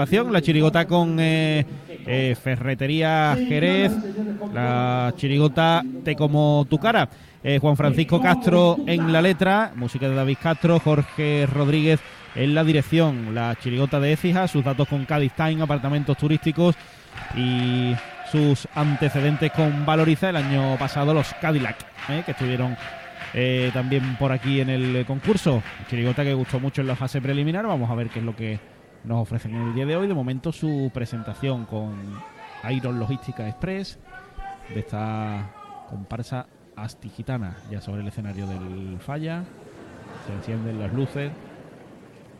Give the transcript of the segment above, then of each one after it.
La chirigota con eh, eh, Ferretería Jerez, la chirigota Te como tu cara. Eh, Juan Francisco Castro en la letra, música de David Castro, Jorge Rodríguez en la dirección, la chirigota de Écija, sus datos con Cádiz Time, apartamentos turísticos y sus antecedentes con Valoriza el año pasado los Cadillac, que estuvieron también por aquí en el concurso. Chirigota que gustó mucho en la fase preliminar, vamos a ver qué es lo que nos ofrecen en el día de hoy. De momento su presentación con Iron Logística Express de esta comparsa astigitana ya sobre el escenario del falla. Se encienden las luces.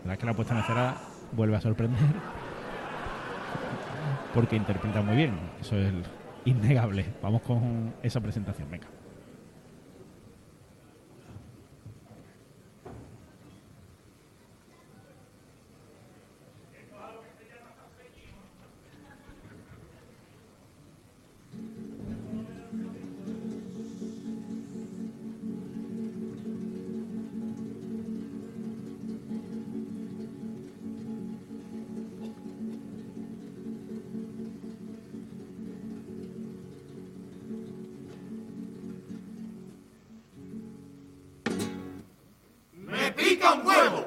La que la puesta en escena vuelve a sorprender porque interpreta muy bien. Eso es innegable. Vamos con esa presentación. Venga. Huevo.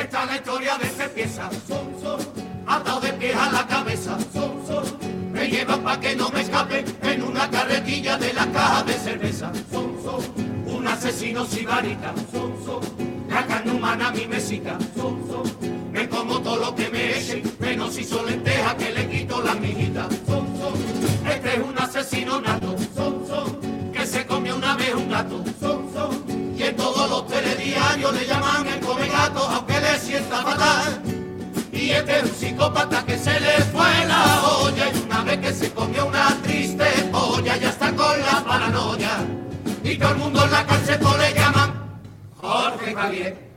Esta es la historia de este pieza, son, son, atado de pies a la cabeza, son, son, me llevan pa' que no me escape en una carretilla de la caja de cerveza, son, son, un asesino sibarita, son, son, la carne humana mi mesita, son, son, me como todo lo que me echen, menos si son lentejas que le quito las mijitas, son, son, este es un asesino nato, son, son, vez un gato, son, son, y en todos los telediarios le llaman el come gato, aunque le sienta fatal. Y este es un psicópata que se le fue la olla y una vez que se comió una triste olla ya está con la paranoia. Y todo el mundo en la cárcel le llaman Jorge Javier.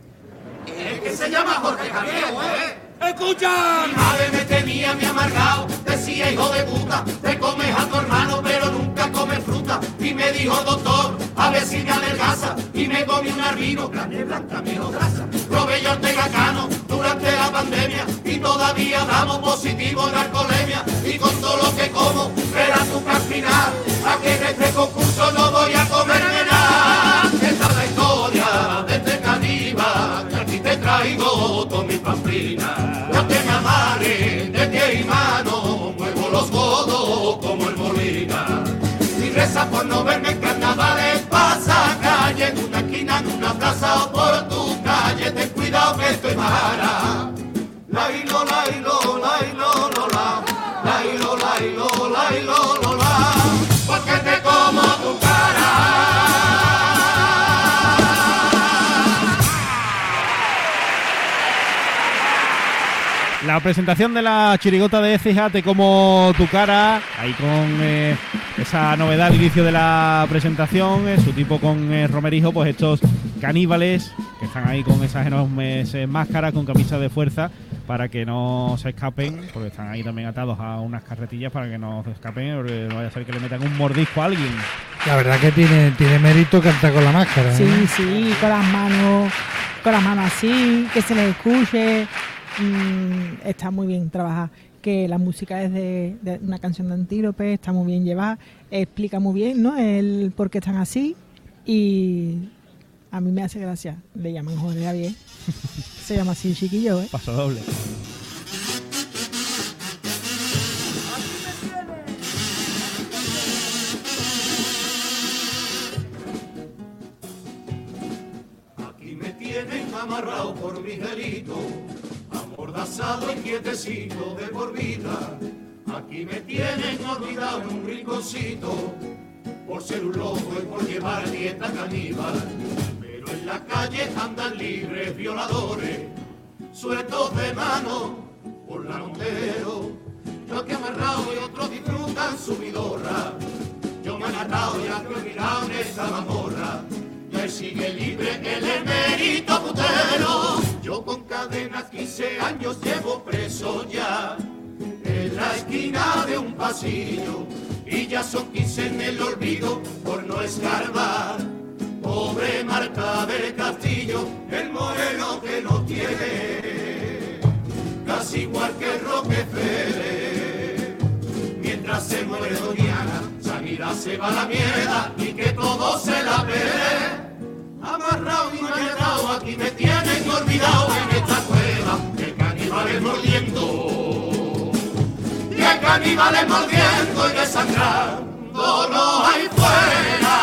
El que se llama Jorge Javier, ¿eh? ¡Escucha! Mi madre me tenía, mi amargado, decía hijo de puta, te comes a tu hermano pero nunca comes fruta. Y me dijo doctor, a ver si me adelgaza, y me comí un arbino, carne blanca, menos grasa. Probé yo Cano durante la pandemia, y todavía damos positivo en alcoholemia. Y con todo lo que como, verás que al final, aquí en este concurso no voy a comerme carnavales, pasa calle, en una esquina, en una plaza o por tu calle, ten cuidado que estoy mara. La presentación de la chirigota de Fíjate como tu cara, ahí con eh, esa novedad al inicio de la presentación, eh, su tipo con eh, Romerijo, pues estos caníbales que están ahí con esas enormes eh, máscaras, con camisas de fuerza, para que no se escapen, porque están ahí también atados a unas carretillas para que no se escapen, porque no vaya a ser que le metan un mordisco a alguien. La verdad que tiene, tiene mérito cantar con la máscara. ¿eh? Sí, sí, con las manos, con las manos así, que se les escuche. Mm, está muy bien trabajar. Que la música es de, de una canción de Antílope, está muy bien llevada, explica muy bien, ¿no? El por qué están así y a mí me hace gracia. Le llaman Jorge Javier. Se llama así el chiquillo, ¿eh? Paso doble. Aquí me tienen amarrado por mis delitos, amordazado y quietecito de por vida. Aquí me tienen olvidado en un rinconcito, por ser un loco y por llevar dieta caníbal. Pero en la calle andan libres violadores, sueltos de mano por la Montero. Yo aquí amarrado y otros disfrutan su vidorra. Yo me he y he olvidado en esa mamorra. Y él sigue libre el esquina de un pasillo. Y ya son 15 en el olvido por no escarbar. pobre Marta del Castillo, el moreno que no tiene, casi igual que Rockefeller. Mientras se muere Doñana, Sanidad se va a la mierda y que todo se la ve. Amarrado y mañanao, aquí me tienen olvidado en esta cueva, el caníbal es mordiendo. Es mordiendo y desangrando no hay fuera.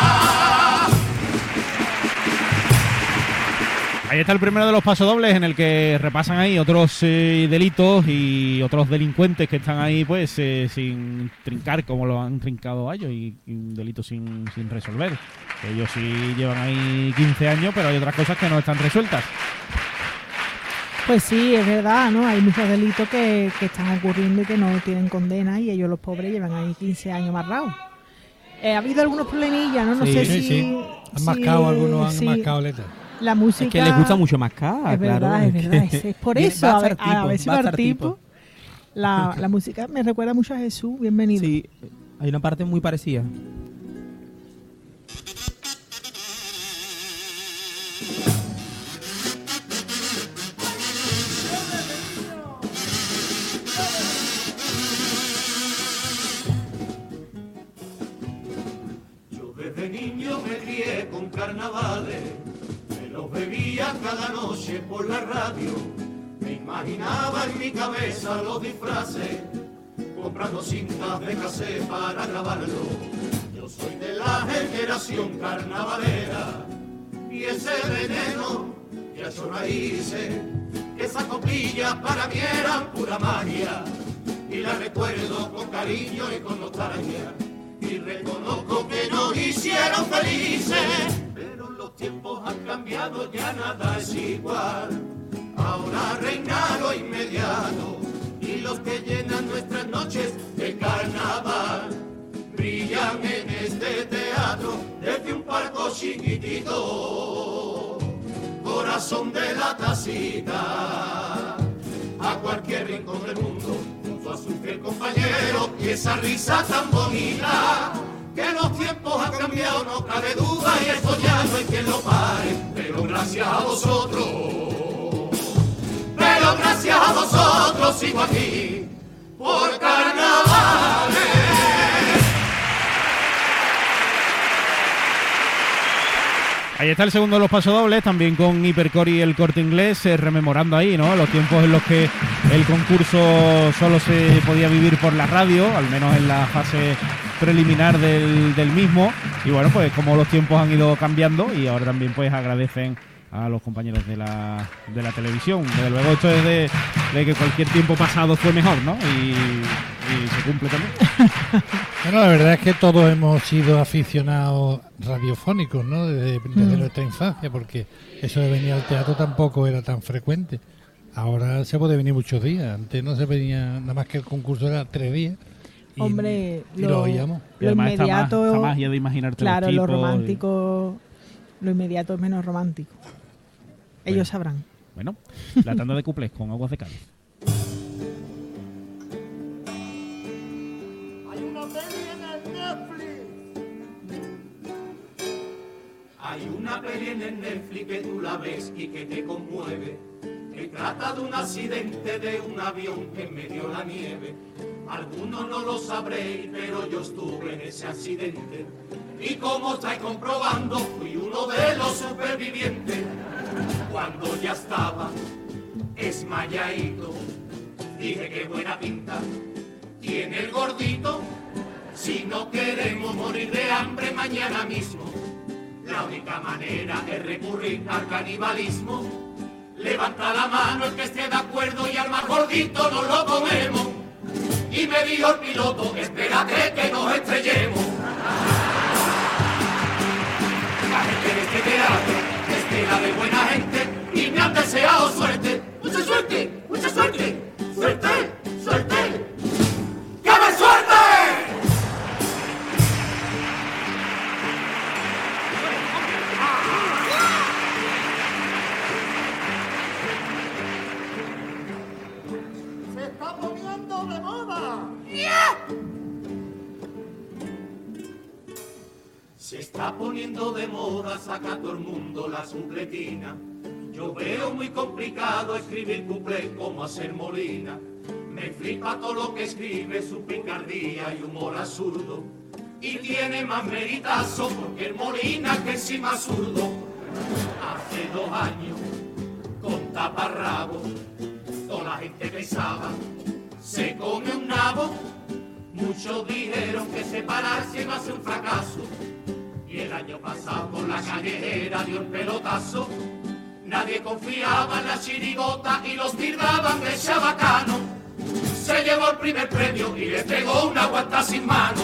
Ahí está el primero de los pasodobles en el que repasan ahí otros eh, delitos y otros delincuentes que están ahí pues eh, sin trincar como lo han trincado a ellos y, y un delito sin, sin resolver. Ellos sí llevan ahí 15 años, pero hay otras cosas que no están resueltas. Pues sí, es verdad, ¿no? Hay muchos delitos que, que están ocurriendo y que no tienen condena y ellos los pobres llevan ahí 15 años amarrados. Eh, ha habido algunos problemillas, ¿no? No Sí, sé sí, si... sí. Han si- marcado, algunos han sí, marcado letras. La música... Es que les gusta mucho más acá, Es claro. verdad, es que- verdad. Es, es por eso, a ver, estar a tipo, ver si va estar tipo. La, la música me recuerda mucho a Jesús, bienvenido. Sí, hay una parte muy parecida. Para grabarlo. Yo soy de la generación carnavalera y ese veneno que ha hecho raíces, esas copillas para mí eran pura magia y la recuerdo con cariño y con nostalgia y reconozco que nos hicieron felices pero los tiempos han cambiado ya nada es igual ahora reina lo inmediato y los que llenan nuestras noches de carnaval. Brillan en este teatro desde un parco chiquitito corazón de la tacita. A cualquier rincón del mundo junto a su fiel compañero y esa risa tan bonita que los tiempos han cambiado no cabe duda y esto ya no hay quien lo pare pero gracias a vosotros gracias a vosotros sigo aquí por carnavales Ahí está el segundo de los pasodobles, también con Hipercore y el corte inglés, eh, rememorando ahí, ¿no? Los tiempos en los que el concurso solo se podía vivir por la radio, al menos en la fase preliminar del, del mismo. Y bueno, pues como los tiempos han ido cambiando y ahora también pues agradecen a los compañeros de la, de la televisión. Desde luego esto es de, de que cualquier tiempo pasado fue mejor, ¿no? Y, y se cumple también. Bueno, la verdad es que todos hemos sido aficionados radiofónicos, ¿no? Desde, desde Mm. nuestra infancia, porque eso de venir al teatro tampoco era tan frecuente. Ahora se puede venir muchos días. Antes no se venía, nada más que el concurso era tres días. y- Hombre, y lo, lo oíamos. Y lo inmediato... esta magia de imaginarte Claro, los lo y- romántico, lo inmediato es menos romántico. Ellos sabrán. Bueno, la tanda de cuplés con aguas de Cádiz. Hay una peli en el Netflix. Hay una peli en el Netflix que tú la ves y que te conmueve. Que trata de un accidente de un avión en medio de la nieve. Algunos no lo sabréis, pero yo estuve en ese accidente. Y como estáis comprobando, fui uno de los supervivientes. Cuando ya estaba esmayadito, dije que buena pinta tiene el gordito. Si no queremos morir de hambre mañana mismo, la única manera es recurrir al canibalismo. Levanta la mano el que esté de acuerdo y al más gordito nos lo comemos. Y me dijo el piloto, espérate que nos estrellemos. Espera de buena gente y me han deseado suerte. ¡Mucha suerte! ¡Mucha! ¡Suerte! Muy complicado escribir cuplé como hacer molina. Me flipa todo lo que escribe, su picardía y humor absurdo. Y tiene más meritazo porque el Molina que encima zurdo. Hace dos años, con taparrabo, toda la gente pensaba, se come un nabo. Muchos dijeron que separarse iba a ser un fracaso. Y el año pasado por la callejera dio el pelotazo. Nadie confiaba en la chirigota y los tildaban de chabacano. Se llevó el primer premio y le pegó una guanta sin mano.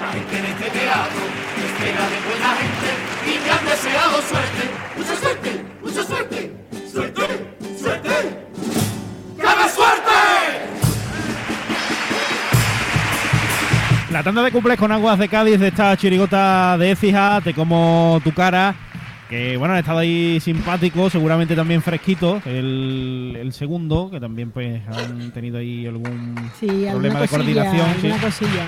La gente en este teatro espera de buena gente y me han deseado suerte. Mucha suerte, mucha suerte, suerte. La tanda de cumples con aguas de Cádiz de esta chirigota de Écija, te como tu cara, que bueno, han estado ahí simpático, seguramente también fresquito, el, el segundo, que también pues han tenido ahí algún Sí, problema de cosilla, coordinación. sí. cosilla.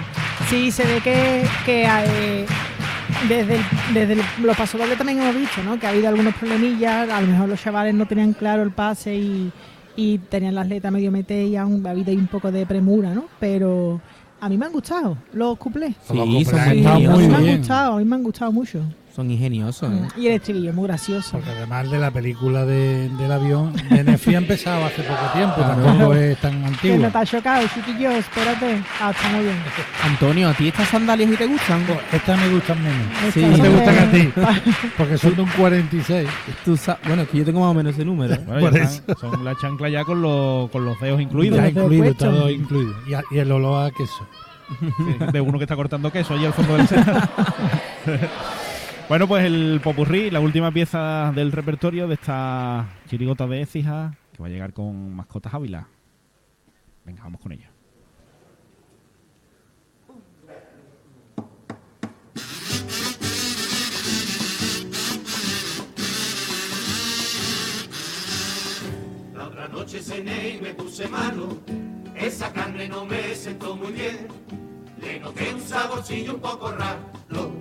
Sí, se ve que, que eh, desde, el- desde el- los pasodobles también hemos visto, ¿no? Que ha habido algunos problemillas, a lo mejor los chavales no tenían claro el pase y, y tenían las letras medio metidas y aún ha habido ahí un poco de premura, ¿no? Pero a mí me han gustado los cuplés. Sí, muy están a mí me han gustado, a mí me han gustado mucho. Son ingeniosos. ¿eh? Y el estribillo es muy gracioso. Porque además de la película de- del avión, de Nefi ha empezado hace poco tiempo, Claro. tampoco es tan Que no ha chocado, chiquillo, espérate. Ah, está muy bien. Antonio, ¿a ti estas sandalias y te gustan? Pues Estas me gustan menos. Sí. ¿No te gustan a ti? Porque son de un 46. Tú bueno, es que yo tengo más o menos ese número. Bueno, Por eso. están- son la chancla ya con, los con los dedos incluidos. Ya incluido, todo incluido. Y, a- y el olor a queso. Sí, de uno que está cortando queso allí al fondo del. bueno, pues el popurrí, la última pieza del repertorio de esta chirigota de Écija, que va a llegar con mascotas Ávila. Venga, vamos con ella. La otra noche cené y me puse malo. Esa carne no me sentó muy bien. Le noté un saborcillo un poco raro,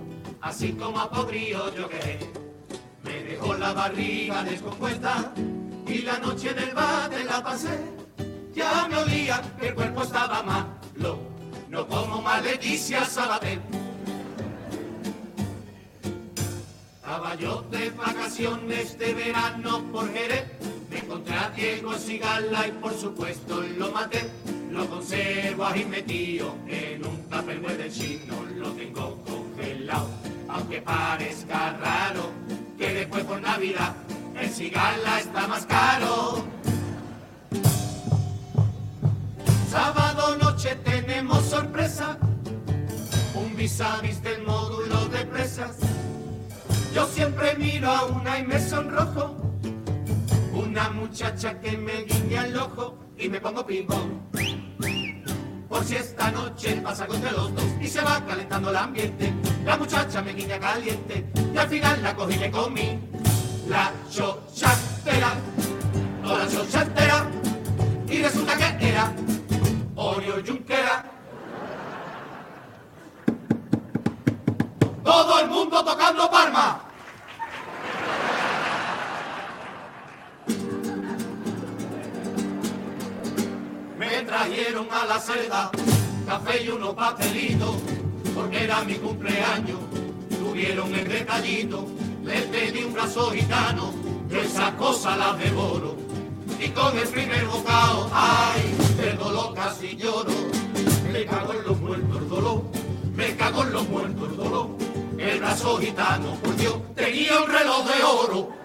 así como a podrido yo que Me dejó la barriga descompuesta y la noche en el bate la pasé. Ya me olía que el cuerpo estaba malo, no como más Leticia Sabater. Estaba yo de vacaciones de verano por Jerez. Me encontré a Diego Sigala y por supuesto lo maté. Lo conservo ahí metido en un tupperware del chino. Lo tengo congelado, aunque parezca raro que después por Navidad el Sigala está más caro. Sábado noche tenemos sorpresa. Un vis a vis del módulo de presas. Yo siempre miro a una y me sonrojo. Una muchacha que me guiña el ojo y me pongo ping-pong. Por si esta noche pasa contra los dos y se va calentando el ambiente. La muchacha me guiña caliente y al final la cogí y le comí. La chochatera, o la chochatera. Y resulta que era Oreo Junquera. Todo el mundo tocando Parma. Trajeron a la celda café y unos pastelitos, porque era mi cumpleaños. Tuvieron el detallito, le pedí un brazo gitano, yo esa cosa la devoro. Y con el primer bocado, ay, del dolor casi lloro. Me cago en los muertos dolor, me cago en los muertos el dolor. El brazo gitano, por Dios, tenía un reloj de oro.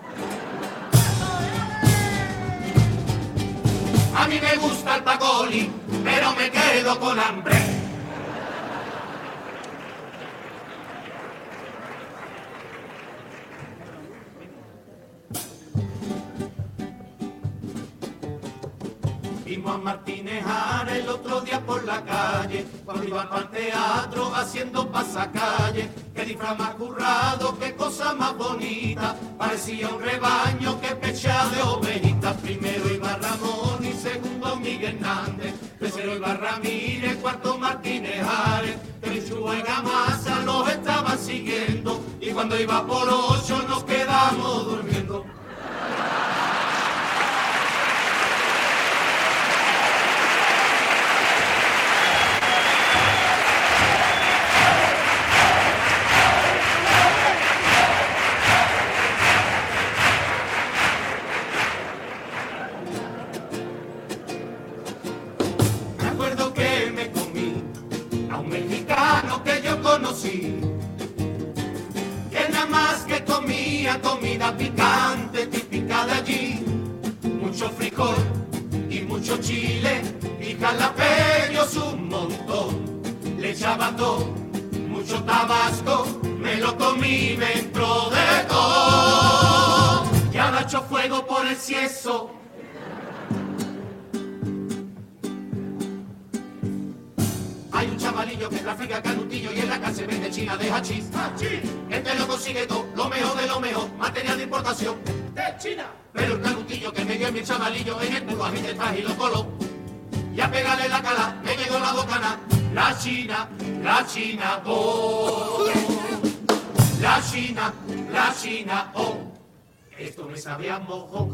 A mí me gusta el pacoli, pero me quedo con hambre. Vimos a Martínez el otro día por la calle, cuando iba el teatro haciendo pasacalle. Qué disfraz más currado, qué cosa más bonita, parecía un rebaño que pecha de ovejitas. Primero iba Ramón y Miguel Hernández, Tercero Ibar Ramírez, cuarto Martínez Ares, Trechúa y Gamasa los estaban siguiendo y cuando iba por ocho nos quedamos dormidos. Comida picante típica de allí, mucho frijol y mucho chile y jalapeños un montón, le echaba todo, mucho tabasco, me lo comí, me entró de todo, y ahora echo fuego por el cieso. Un chavalillo que trafica canutillo y en la calle vende china de hachís. Este lo consigue todo, lo mejor de lo mejor, material de importación de China. Pero el canutillo que me dio mi chavalillo en el culo a mí el traje y lo coló. Y a pegarle la cara, me llegó la bocana. La China, la China, oh. La China, la China, oh. Esto me sabía mojo.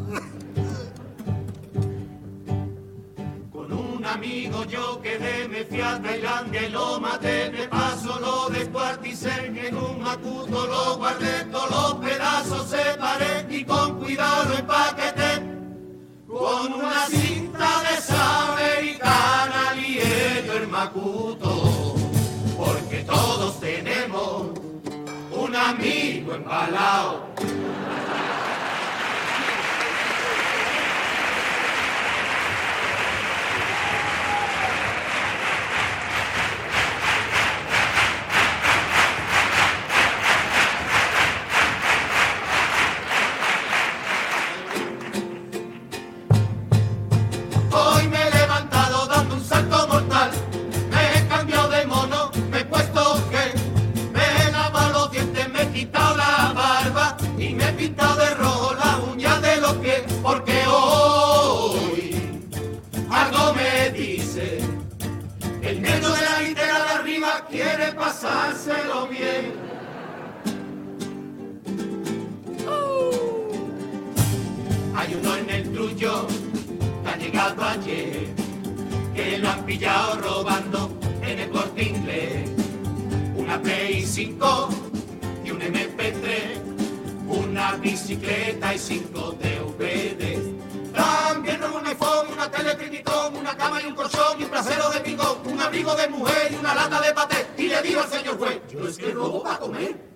Amigo yo quedé, me fui a Tailandia y lo maté, me paso, lo descuarticé, en un macuto lo guardé, todos los pedazos separé y con cuidado lo empaqueté. Con una cinta de esa americana yo el macuto, porque todos tenemos un amigo embalado. Hay uno en el trullo que ha llegado ayer, que lo han pillado robando en el corte inglés. Una Play 5 y un MP3, una bicicleta y cinco DVDs. También robó un iPhone, una tele una cama y un colchón y un brasero de bingo, un abrigo de mujer y una lata de paté. Y le digo al señor juez, yo es que robo para comer.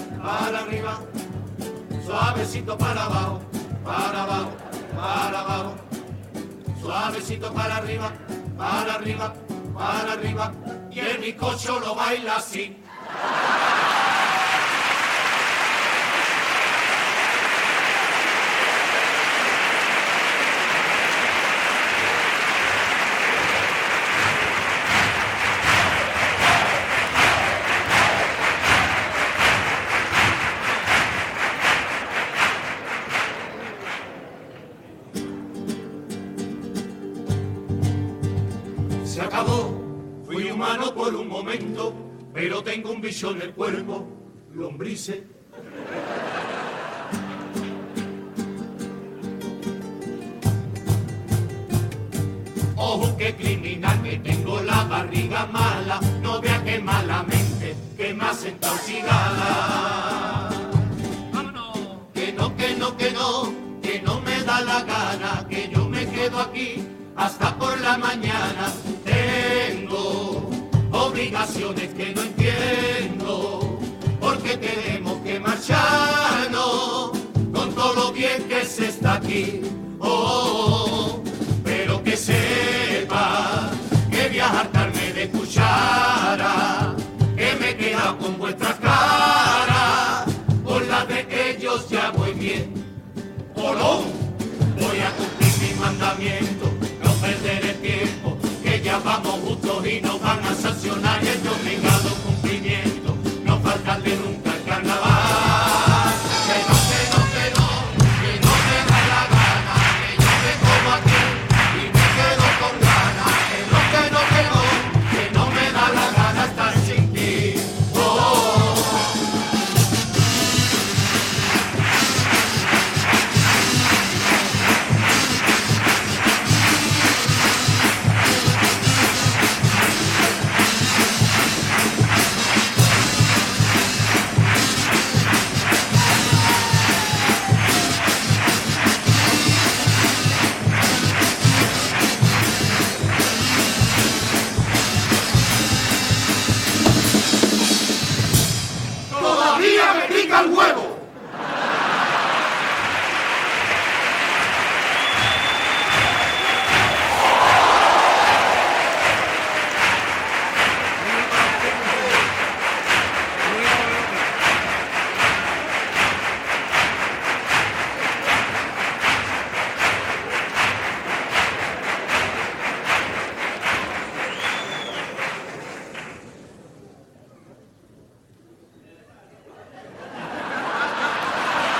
para arriba, suavecito para abajo, para abajo, para abajo, suavecito para arriba, para arriba, para arriba, y el bizcocho lo baila así. Bicho en el cuerpo, lombrice. Ojo que criminal, que tengo la barriga mala, no vea que malamente, que me ha sentado cigala. Que no, que no, que no, que no me da la gana, que yo me quedo aquí hasta por la mañana razones que no entiendo, porque tenemos que marcharnos con todo lo bien que se está aquí. Oh, pero que sepa que viajar tarde de cuchara, que me he quedado con vuestras vino van a sancionar